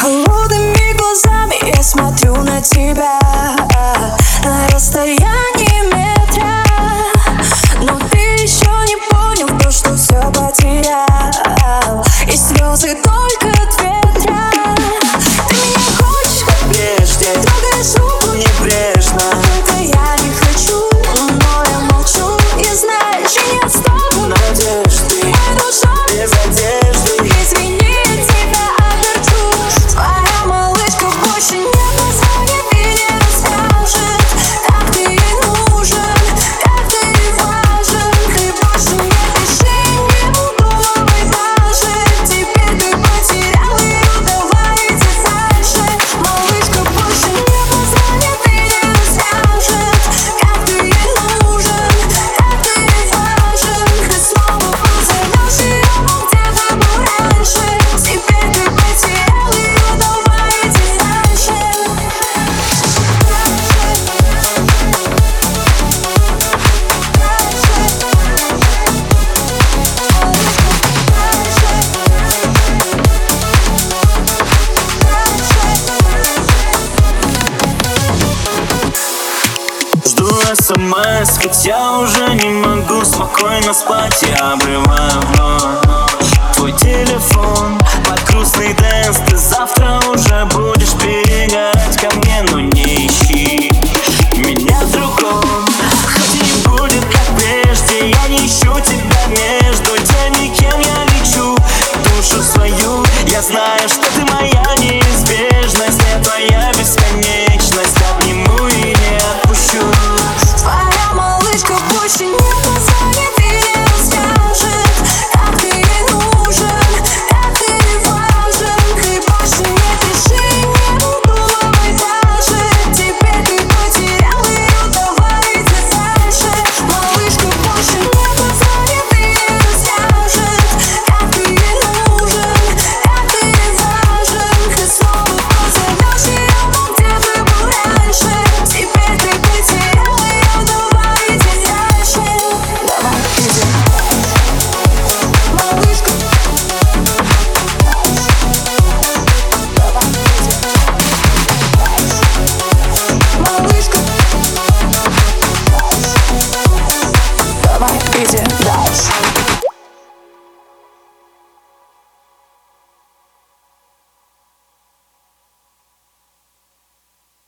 Холодными глазами я смотрю на тебя. смс ведь я уже не могу спокойно спать Я обрываю вновь твой телефон Под грустный дэнс Ты завтра уже будешь перегорать ко мне Но не ищи меня в другом. Хоть не будет как прежде Я не ищу тебя между теми, кем я лечу. Душу свою я знаю, что ты моя не Peter Walsh.